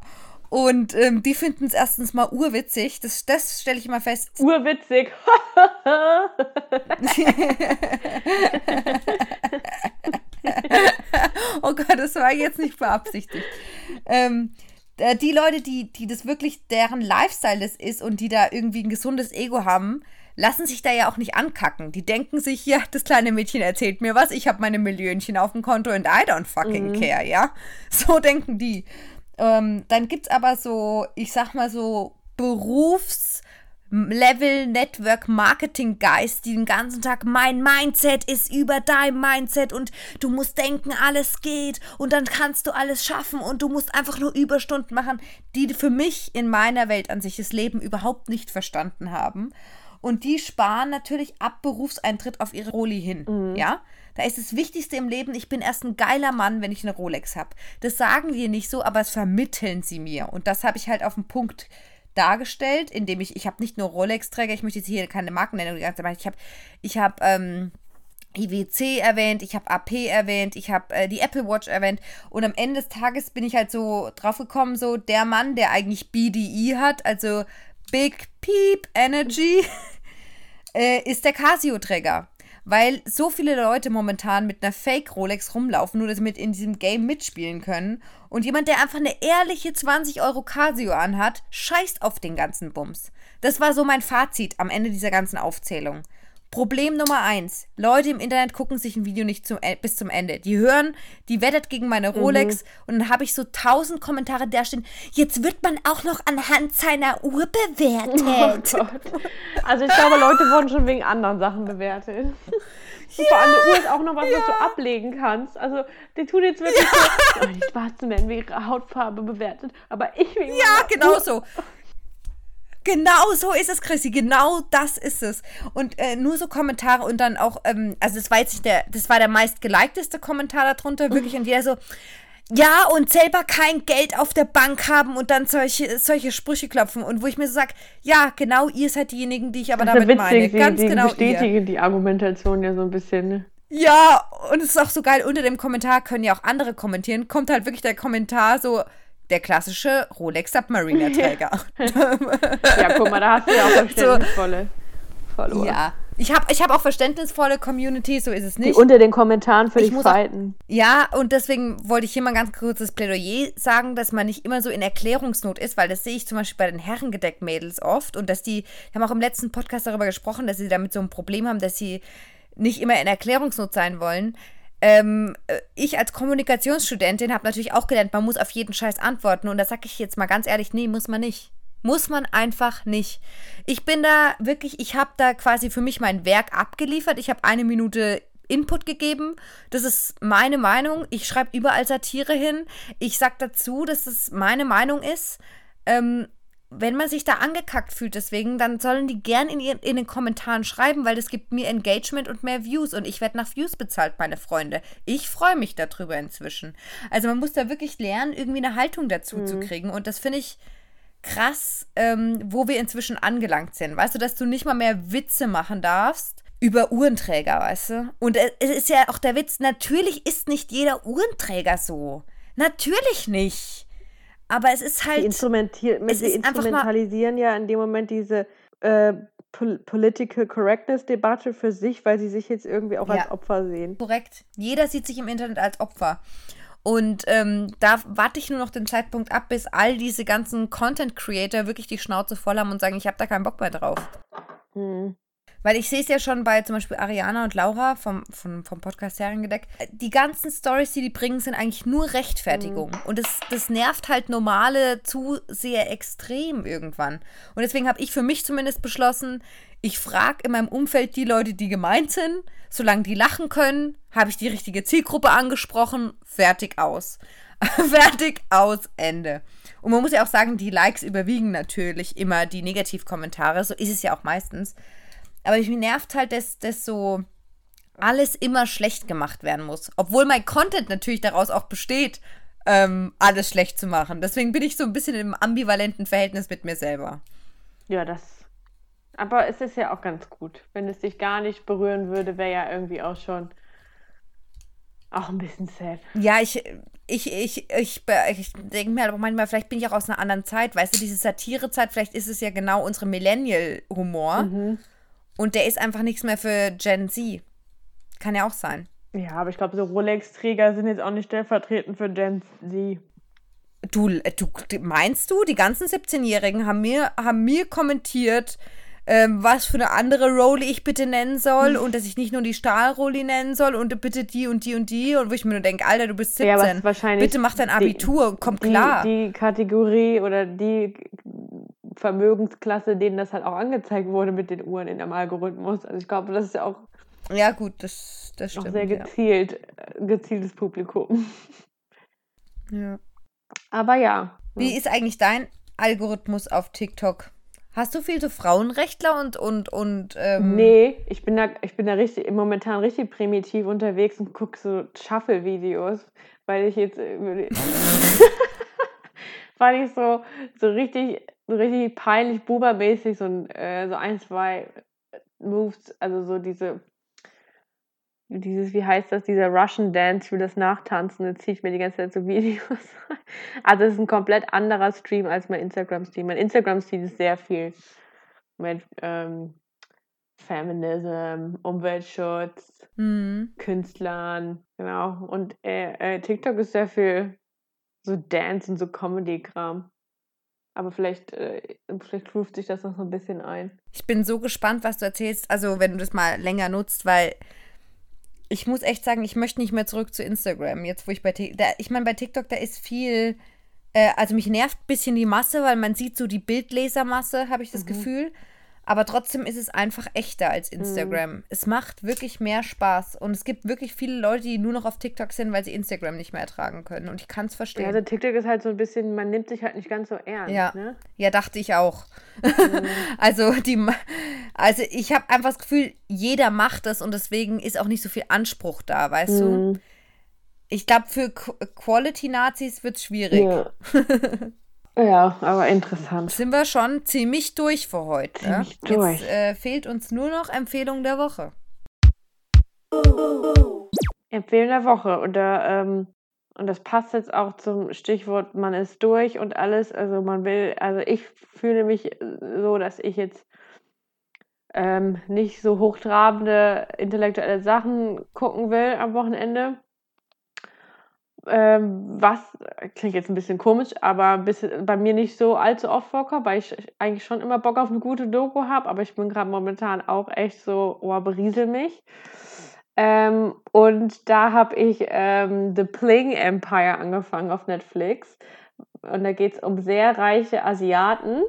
Und ähm, die finden es erstens mal urwitzig. Das, das stelle ich immer fest. Urwitzig. <laughs> Oh Gott, das war jetzt nicht beabsichtigt. ähm, äh, die Leute, die, die das wirklich deren Lifestyle das ist und die da irgendwie ein gesundes Ego haben, lassen sich da ja auch nicht ankacken. Die denken sich, ja, das kleine Mädchen erzählt mir was, ich habe meine Millionchen auf dem Konto and I don't fucking care, ja. <laughs> So denken die. Ähm, dann gibt's aber so, ich sag mal so, Berufs- Level Network Marketing Guys, die den ganzen Tag mein Mindset ist über dein Mindset und du musst denken, alles geht und dann kannst du alles schaffen und du musst einfach nur Überstunden machen, die für mich in meiner Welt an sich das Leben überhaupt nicht verstanden haben. Und die sparen natürlich ab Berufseintritt auf ihre Roli hin. Ja? Da ist das Wichtigste im Leben, ich bin erst ein geiler Mann, wenn ich eine Rolex habe. Das sagen die nicht so, aber es vermitteln sie mir. Und das habe ich halt auf den Punkt dargestellt, indem ich, ich habe nicht nur Rolex-Träger, ich möchte jetzt hier keine Markennennung die ganze Zeit, machen. ich habe, ich habe, ähm, IWC erwähnt, ich habe AP erwähnt, ich habe äh, die Apple Watch erwähnt und am Ende des Tages bin ich halt so drauf gekommen, so der Mann, der eigentlich BDE hat, also Big Peep Energy, <laughs> äh, ist der Casio-Träger. Weil so viele Leute momentan mit einer Fake-Rolex rumlaufen, nur dass sie mit in diesem Game mitspielen können. Und jemand, der einfach eine ehrliche 20 Euro Casio anhat, scheißt auf den ganzen Bums. Das war so mein Fazit am Ende dieser ganzen Aufzählung. Problem Nummer eins. Leute im Internet gucken sich ein Video nicht zum, E- bis zum Ende. Die hören, die wettet gegen meine Rolex und dann habe ich so tausend Kommentare da stehen. Jetzt wird man auch noch anhand seiner Uhr Oh bewertet. Gott. Also ich glaube, Leute wurden schon wegen anderen Sachen bewertet. <laughs> Und vor allem eine Uhr ist auch noch was, was du ablegen kannst. Also die tun jetzt wirklich so, oh, die Schwarzen werden wegen ihrer Hautfarbe bewertet, aber ich wegen Ja, genau so. Genau so ist es, Chrissy. Genau das ist es. Und äh, nur so Kommentare und dann auch, ähm, also das war jetzt nicht der, das war der meist geliketeste Kommentar darunter, wirklich. Und jeder so, ja, und selber kein Geld auf der Bank haben und dann solche, solche Sprüche klopfen. Und wo ich mir so sag, ja, genau, ihr seid diejenigen, die ich aber Das damit ja meine. witzig, Ganz die, die genau ihr. bestätigen die Argumentation ja so ein bisschen. ne? Ja, und es ist auch so geil, unter dem Kommentar können ja auch andere kommentieren. Kommt halt wirklich der Kommentar so, der klassische Rolex Submariner-Träger. <laughs> Ja, guck mal, da hast du ja auch <laughs> verständnisvolle Follower. Ja, ich habe ich hab auch verständnisvolle Community, so ist es Die nicht. unter den Kommentaren auch- fighten. Ja, und deswegen wollte ich hier mal ganz kurzes Plädoyer sagen, dass man nicht immer so in Erklärungsnot ist, weil das sehe ich zum Beispiel bei den Herrengedeck-Mädels oft und dass die, wir haben auch im letzten Podcast darüber gesprochen, dass sie damit so ein Problem haben, dass sie nicht immer in Erklärungsnot sein wollen. Ähm, äh, ich als Kommunikationsstudentin habe natürlich auch gelernt, man muss auf jeden Scheiß antworten und da sage ich jetzt mal ganz ehrlich, nee, muss man nicht. Muss man einfach nicht. Ich bin da wirklich, ich habe da quasi für mich mein Werk abgeliefert. Ich habe eine Minute Input gegeben. Das ist meine Meinung. Ich schreibe überall Satire hin. Ich sag dazu, dass es meine Meinung ist. Ähm, wenn man sich da angekackt fühlt deswegen, dann sollen die gern in, ihren, in den Kommentaren schreiben, weil das gibt mir Engagement und mehr Views und ich werde nach Views bezahlt, meine Freunde. Ich freue mich darüber inzwischen. Also man muss da wirklich lernen, irgendwie eine Haltung dazu zu kriegen und das finde ich krass, ähm, wo wir inzwischen angelangt sind. Weißt du, dass du nicht mal mehr Witze machen darfst über Uhrenträger, weißt du? Und es ist ja auch der Witz, natürlich ist nicht jeder Uhrenträger so. Natürlich nicht. Aber es ist halt. instrumentier es sie instrumentalisieren ja in dem Moment diese äh, Pol Political Correctness-Debatte für sich, weil sie sich jetzt irgendwie auch als Ja. Opfer sehen. Korrekt. Jeder sieht sich im Internet als Opfer. Und ähm, da warte ich nur noch den Zeitpunkt ab, bis all diese ganzen Content-Creator wirklich die Schnauze voll haben und sagen, ich habe da keinen Bock mehr drauf. Hm. Weil ich sehe es ja schon bei zum Beispiel Ariana und Laura vom, vom, vom Podcast Herrengedeck. Die ganzen Stories, die die bringen, sind eigentlich nur Rechtfertigung. Und das, das nervt halt normale Zuseher extrem irgendwann. Und deswegen habe ich für mich zumindest beschlossen, ich frage in meinem Umfeld die Leute, die gemeint sind. Solange die lachen können, habe ich die richtige Zielgruppe angesprochen. Fertig aus. <laughs> Fertig aus, Ende. Und man muss ja auch sagen, die Likes überwiegen natürlich immer die Negativkommentare. So ist es ja auch meistens. Aber mich nervt halt, dass, dass so alles immer schlecht gemacht werden muss. Obwohl mein Content natürlich daraus auch besteht, ähm, alles schlecht zu machen. Deswegen bin ich so ein bisschen im ambivalenten Verhältnis mit mir selber. Ja, das. Aber es ist ja auch ganz gut. Wenn es dich gar nicht berühren würde, wäre ja irgendwie auch schon auch ein bisschen sad. Ja, ich, ich, ich, ich, ich denke mir halt auch manchmal, vielleicht bin ich auch aus einer anderen Zeit. Weißt du, diese Satirezeit, vielleicht ist es ja genau unsere Millennial-Humor. Und der ist einfach nichts mehr für Gen Z. Kann ja auch sein. Ja, aber ich glaube, so Rolex-Träger sind jetzt auch nicht stellvertretend für Gen Z. Du, du meinst du, die ganzen 17-Jährigen haben mir, haben mir kommentiert, ähm, was für eine andere Roli ich bitte nennen soll und dass ich nicht nur die Stahlroli nennen soll und bitte die und die und die und wo ich mir nur denke, Alter, du bist 17. Ja, wahrscheinlich bitte mach dein die- Abitur und komm die, klar. die Kategorie oder die Vermögensklasse, denen das halt auch angezeigt wurde mit den Uhren in dem Algorithmus. Also ich glaube, das ist ja auch, ja, gut, das, das auch stimmt. sehr ja. gezielt, äh, gezieltes Publikum. Ja. Aber ja. Wie ist eigentlich dein Algorithmus auf TikTok? Hast du viel so Frauenrechtler und und und ähm, Nee, ich bin da, ich bin da richtig, momentan richtig primitiv unterwegs und gucke so Shuffle-Videos, weil ich jetzt, <laughs> weil ich so, so richtig, so richtig peinlich, bubermäßig so, äh, so ein, zwei Moves, also so diese, dieses, wie heißt das, dieser Russian Dance für das Nachtanzen, da ziehe ich mir die ganze Zeit so Videos an. Also es ist ein komplett anderer Stream als mein Instagram-Stream. Mein Instagram-Stream ist sehr viel mit ähm, Feminism, Umweltschutz, hm. Künstlern, genau. Und äh, äh, TikTok ist sehr viel so Dance und so Comedy-Kram. Aber vielleicht, äh, vielleicht ruft sich das noch so ein bisschen ein. Ich bin so gespannt, was du erzählst. Also, wenn du das mal länger nutzt, weil ich muss echt sagen, ich möchte nicht mehr zurück zu Instagram. Jetzt, wo ich bei TikTok, ich meine, bei TikTok, da ist viel, äh, also mich nervt ein bisschen die Masse, weil man sieht so die Bildlesermasse, habe ich das Gefühl. Aber trotzdem ist es einfach echter als Instagram. Es macht wirklich mehr Spaß. Und es gibt wirklich viele Leute, die nur noch auf TikTok sind, weil sie Instagram nicht mehr ertragen können. Und ich kann es Ja, verstehen. also TikTok ist halt so ein bisschen, man nimmt sich halt nicht ganz so ernst. Ja. Ne? Ja, dachte ich auch. <laughs> also die, also ich habe einfach das Gefühl, jeder macht das und deswegen ist auch nicht so viel Anspruch da, weißt du? Mhm. Ich glaube, für Qu- Quality-Nazis wird es schwierig. Ja. <laughs> ja, aber interessant. Sind wir schon ziemlich durch für heute. ne? Ziemlich durch. Jetzt äh, fehlt uns nur noch Empfehlung der Woche. Empfehlung der Woche. Und, da, ähm, und das passt jetzt auch zum Stichwort, man ist durch und alles. Also man will, also ich fühle mich äh, so, dass ich jetzt ähm, nicht so hochtrabende intellektuelle Sachen gucken will am Wochenende. Ähm, was klingt jetzt ein bisschen komisch, aber bisschen, bei mir nicht so allzu oft vorkommt, weil ich eigentlich schon immer Bock auf eine gute Doku habe, aber ich bin gerade momentan auch echt so, oh, beriesel mich. Ähm, und da habe ich ähm, The Pling Empire angefangen auf Netflix. Und da geht es um sehr reiche Asiaten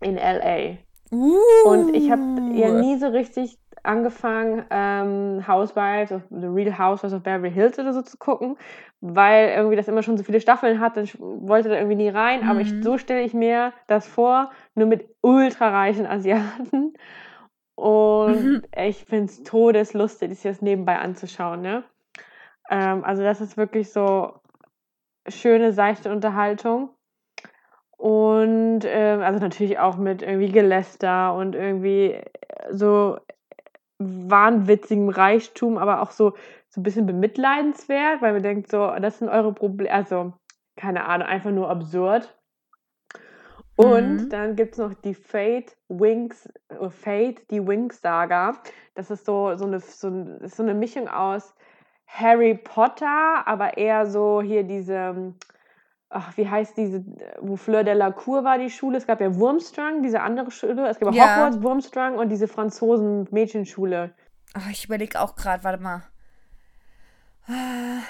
in LA. Uh. Und ich habe ja nie so richtig angefangen, ähm, Housewives of The Real Housewives of Beverly Hills oder so zu gucken, weil irgendwie das immer schon so viele Staffeln hat, ich wollte da irgendwie nie rein, aber ich, Mhm. so stelle ich mir das vor, nur mit ultrareichen Asiaten. Und Mhm. ich finde es todeslustig, das nebenbei anzuschauen. Ne? Ähm, also das ist wirklich so schöne, seichte Unterhaltung. Und ähm, also natürlich auch mit irgendwie Geläster und irgendwie so wahnwitzigem Reichtum, aber auch so, so ein bisschen bemitleidenswert, weil man denkt so, das sind eure Probleme, also keine Ahnung, einfach nur absurd. Und Mhm. dann gibt es noch die Fate Wings, äh, Fate, die Wings Saga. Das ist so, so, eine, so, so eine Mischung aus Harry Potter, aber eher so hier diese, ach, wie heißt diese, wo Fleur de la Cour war die Schule. Es gab ja Wurmstrang, diese andere Schule. Es gab auch Ja. Hogwarts, Wurmstrang und diese Franzosen-Mädchenschule. Ach, ich überlege auch gerade, warte mal. Ah,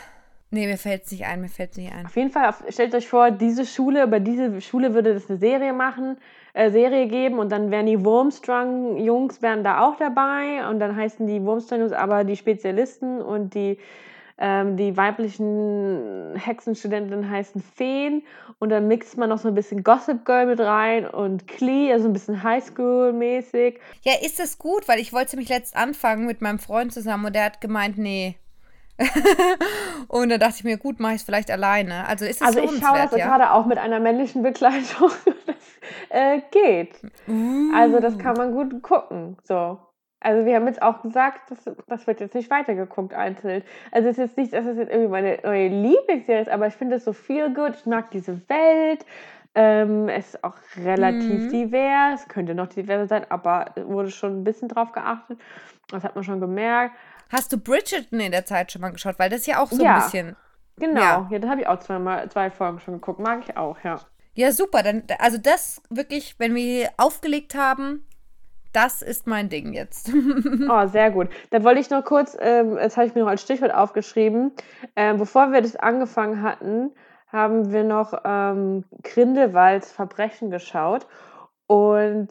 Nee, mir fällt es nicht ein, mir fällt es nicht ein. Auf jeden Fall, stellt euch vor, diese Schule, über diese Schule würde es eine Serie machen, äh, Serie geben und dann wären die Wurmstrang-Jungs wären da auch dabei und dann heißen die Wurmstrang-Jungs aber die Spezialisten und die, ähm, die weiblichen Hexenstudentinnen heißen Feen und dann mixt man noch so ein bisschen Gossip Girl mit rein und Klee, also ein bisschen Highschool-mäßig. Ja, ist das gut, weil ich wollte nämlich letzt anfangen mit meinem Freund zusammen und der hat gemeint, nee. <laughs> und da dachte ich mir, gut, mache ich es vielleicht alleine. Also ist es Also ich schaue das ja? gerade auch mit einer männlichen Begleitung. <laughs> das äh, geht. Also das kann man gut gucken. So. Also wir haben jetzt auch gesagt, das, das wird jetzt nicht weitergeguckt einzeln. Also es ist jetzt nicht, dass es jetzt irgendwie meine neue Lieblingsserie ist, aber ich finde es so viel gut. Ich mag diese Welt. Ähm, es ist auch relativ Mhm. divers. Könnte noch diverser sein, aber wurde schon ein bisschen drauf geachtet. Das hat man schon gemerkt. Hast du Bridgerton in der Zeit schon mal geschaut? Weil das ist ja auch so Ja. ein bisschen. Genau, Ja. ja, da habe ich auch zweimal, zwei Folgen schon geguckt. Mag ich auch, ja. Ja, super. Dann, also das wirklich, wenn wir aufgelegt haben, das ist mein Ding jetzt. <laughs> Oh, sehr gut. Da wollte ich noch kurz, ähm, das habe ich mir noch als Stichwort aufgeschrieben. Ähm, bevor wir das angefangen hatten, haben wir noch ähm, Grindelwalds Verbrechen geschaut. Und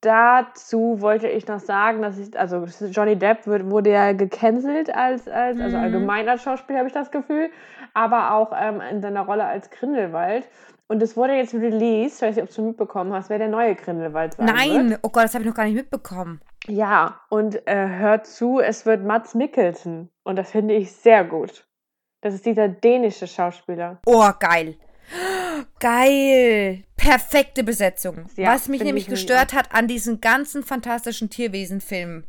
dazu wollte ich noch sagen, dass ich, also Johnny Depp wird, wurde ja gecancelt als, als also Mhm. allgemein als Schauspieler, habe ich das Gefühl, aber auch ähm, in seiner Rolle als Grindelwald. Und es wurde jetzt released, ich weiß nicht, ob du mitbekommen hast, wer der neue Grindelwald wird. Nein, oh Gott, das habe ich noch gar nicht mitbekommen. Ja, und äh, hört zu, es wird Mats Mikkelsen. Und das finde ich sehr gut. Das ist dieser dänische Schauspieler. Oh, geil. Geil. Perfekte Besetzung. Ja, Was mich nämlich gestört hat an diesen ganzen fantastischen Tierwesen-Filmen,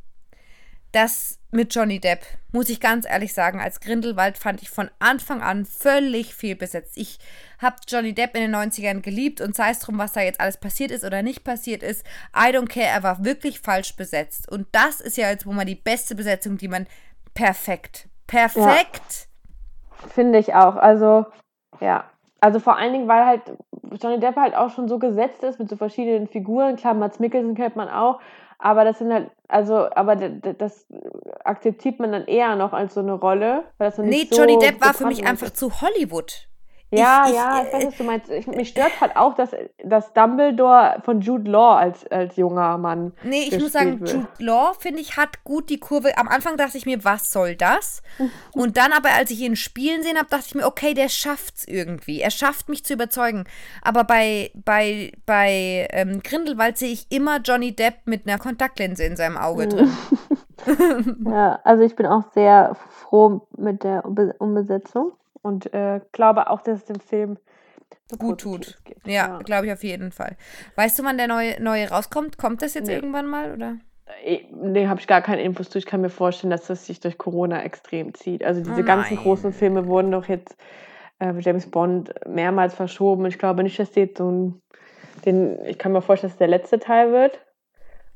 das mit Johnny Depp, muss ich ganz ehrlich sagen, als Grindelwald fand ich von Anfang an völlig viel besetzt. Ich habe Johnny Depp in den 90ern geliebt und sei es drum, was da jetzt alles passiert ist oder nicht passiert ist. I don't care, er war wirklich falsch besetzt. Und das ist ja jetzt, wo man die beste Besetzung, die man perfekt, perfekt. Finde ich auch. Also, ja. Also vor allen Dingen, weil halt Johnny Depp halt auch schon so gesetzt ist mit so verschiedenen Figuren. Klar, Mats Mikkelsen kennt man auch. Aber das sind halt, also, aber das akzeptiert man dann eher noch als so eine Rolle. Weil das Nee, so Johnny Depp war für mich ist. einfach zu Hollywood. Ja, Ich- ich, ja, äh, ich weiß, was du meinst. Ich, mich stört halt auch, dass, dass Dumbledore von Jude Law als, als junger Mann. Nee, ich muss sagen, wird. Jude Law, finde ich, hat gut die Kurve. Am Anfang dachte ich mir, was soll das? <laughs> Und dann aber, als ich ihn spielen sehen habe, dachte ich mir, okay, der schafft's irgendwie. Er schafft mich zu überzeugen. Aber bei, bei, bei ähm, Grindelwald sehe ich immer Johnny Depp mit einer Kontaktlinse in seinem Auge drin. <laughs> Ja, also ich bin auch sehr froh mit der Umbe- Umbesetzung und äh, glaube auch, dass es dem Film Gut tut. gibt. Ja, glaube ich auf jeden Fall. Weißt du, wann der neue, neue rauskommt? Kommt das jetzt Nee. irgendwann mal, oder? Ich- Nee, habe ich gar keine Infos zu. Ich kann mir vorstellen, dass das sich durch Corona extrem zieht. Also diese Oh ganzen großen Filme wurden doch jetzt äh, James Bond mehrmals verschoben. Ich glaube nicht, dass die jetzt so ein, den, ich kann mir vorstellen, dass der letzte Teil wird.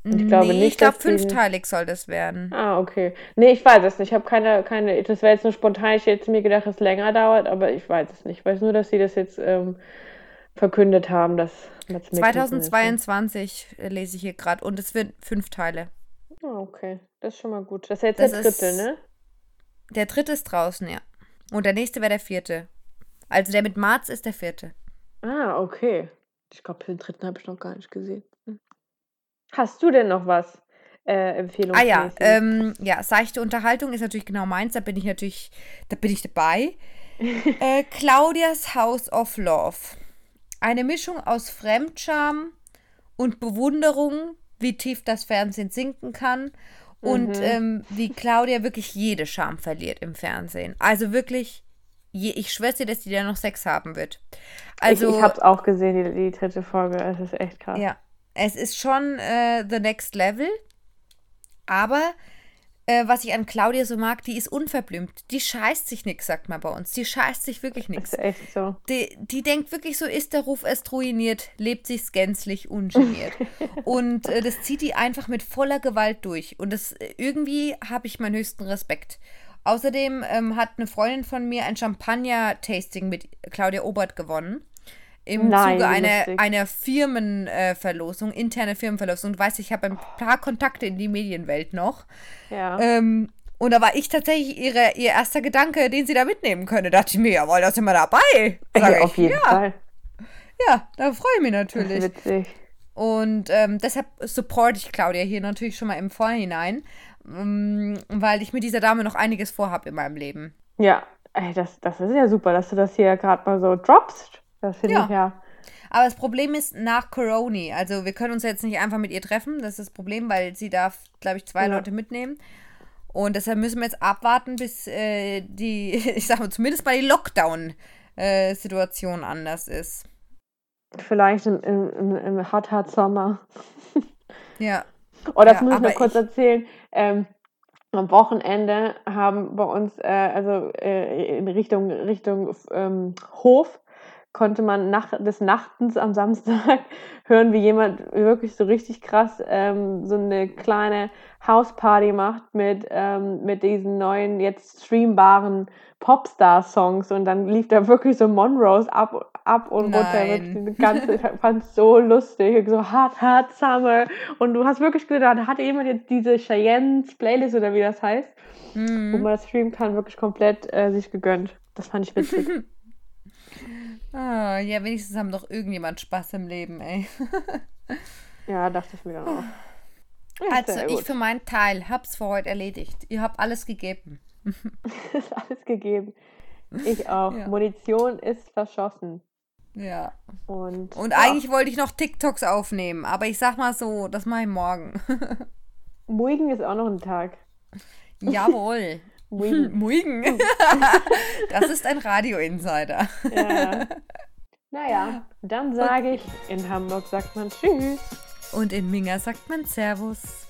Und ich glaube nee, nicht, ich glaube, dass die- fünfteilig soll das werden. Ah, okay. Nee, ich weiß es nicht. Ich habe keine, keine, das wäre jetzt nur spontan. Ich hätte mir gedacht, dass es länger dauert, aber ich weiß es nicht. Ich weiß nur, dass sie das jetzt ähm, verkündet haben, dass ne? 2022 äh, lese ich hier gerade und es wird fünf Teile. Ah, okay. Das ist schon mal gut. Das ist jetzt Das der dritte, ist- ne? Der dritte ist draußen, ja. Und der nächste wäre der vierte. Also der mit Marz ist der vierte. Ah, okay. Ich glaube, den dritten habe ich noch gar nicht gesehen. Hast du denn noch was äh, Ah ja, ähm, ja, seichte Unterhaltung ist natürlich genau meins, da bin ich natürlich, da bin ich dabei. <laughs> äh, Claudias House of Love. Eine Mischung aus Fremdscham und Bewunderung, wie tief das Fernsehen sinken kann und Mhm. ähm, wie Claudia wirklich jede Scham verliert im Fernsehen. Also wirklich, je, ich schwör's dir, dass die da noch Sex haben wird. Also, ich ich habe es auch gesehen, die, die dritte Folge. Es ist echt krass. ja, es ist schon äh, the next level. Aber äh, was ich an Claudia so mag, die ist unverblümt. Die scheißt sich nix, sagt man bei uns. Die scheißt sich wirklich ist echt so. Die, die denkt wirklich so, ist der Ruf erst ruiniert, lebt sich's gänzlich ungeniert. <laughs> Und äh, das zieht die einfach mit voller Gewalt durch. Und das äh, irgendwie habe ich meinen höchsten Respekt. Außerdem ähm, hat eine Freundin von mir ein Champagner-Tasting mit Claudia Obert gewonnen. Im Nein, Zuge einer, lustig. einer Firmenverlosung, interne Firmenverlosung. Du weißt, ich habe ein paar Kontakte in die Medienwelt noch. Ja. Ähm, und da war ich tatsächlich ihre, ihr erster Gedanke, den sie da mitnehmen könne. Da dachte ich mir, jawohl, da sind wir dabei. <laughs> Sag ja, ich, auf jeden ja, Fall. Ja, da freue ich mich Das ist natürlich. witzig. Und ähm, deshalb supporte ich Claudia hier natürlich schon mal im Vorhinein, ähm, weil ich mit dieser Dame noch einiges vorhab in meinem Leben. Ja, ey, das, das ist ja super, dass du das hier gerade mal so droppst. Das finde Ja. ich ja. Aber das Problem ist nach Corona. Also wir können uns jetzt nicht einfach mit ihr treffen. Das ist das Problem, weil sie darf, glaube ich, zwei Ja. Leute mitnehmen. Und deshalb müssen wir jetzt abwarten, bis äh, die, <laughs> ich sag mal, zumindest mal die Lockdown-Situation anders ist. Vielleicht im, im, im, im Hot Hot Sommer. <laughs> Ja. Oh, das Ja, muss ich noch kurz ich- erzählen. Ähm, am Wochenende haben bei uns, äh, also äh, in Richtung, Richtung ähm, Hof, konnte man nach, des Nachtens am Samstag <laughs> hören, wie jemand wirklich so richtig krass ähm, so eine kleine Hausparty macht mit, ähm, mit diesen neuen, jetzt streambaren Popstar-Songs und dann lief da wirklich so Monrose ab, ab und runter. Die ganze, ich fand es so lustig, so Hot, Hot Summer und du hast wirklich gedacht, da hatte jemand jetzt diese Cheyennes Playlist oder wie das heißt, wo Mhm. man das streamen kann, wirklich komplett äh, sich gegönnt. Das fand ich witzig. <laughs> Ah, ja, wenigstens haben doch irgendjemand Spaß im Leben, ey. <laughs> ja, dachte ich mir dann auch. Ja, Also, ich für meinen Teil hab's für heute erledigt. Ihr habt alles gegeben. <laughs> ist alles gegeben. Ich auch. Ja. Munition ist verschossen. Ja. Und, Und ja, eigentlich wollte ich noch TikToks aufnehmen, aber ich sag mal so, das mache ich morgen. <laughs> Muigen ist auch noch ein Tag. Jawohl. Muigen. <laughs> Muigen. <laughs> das ist ein Radio-Insider. ja. <laughs> Naja, dann sage ich, in Hamburg sagt man Tschüss. Und in Minga sagt man Servus.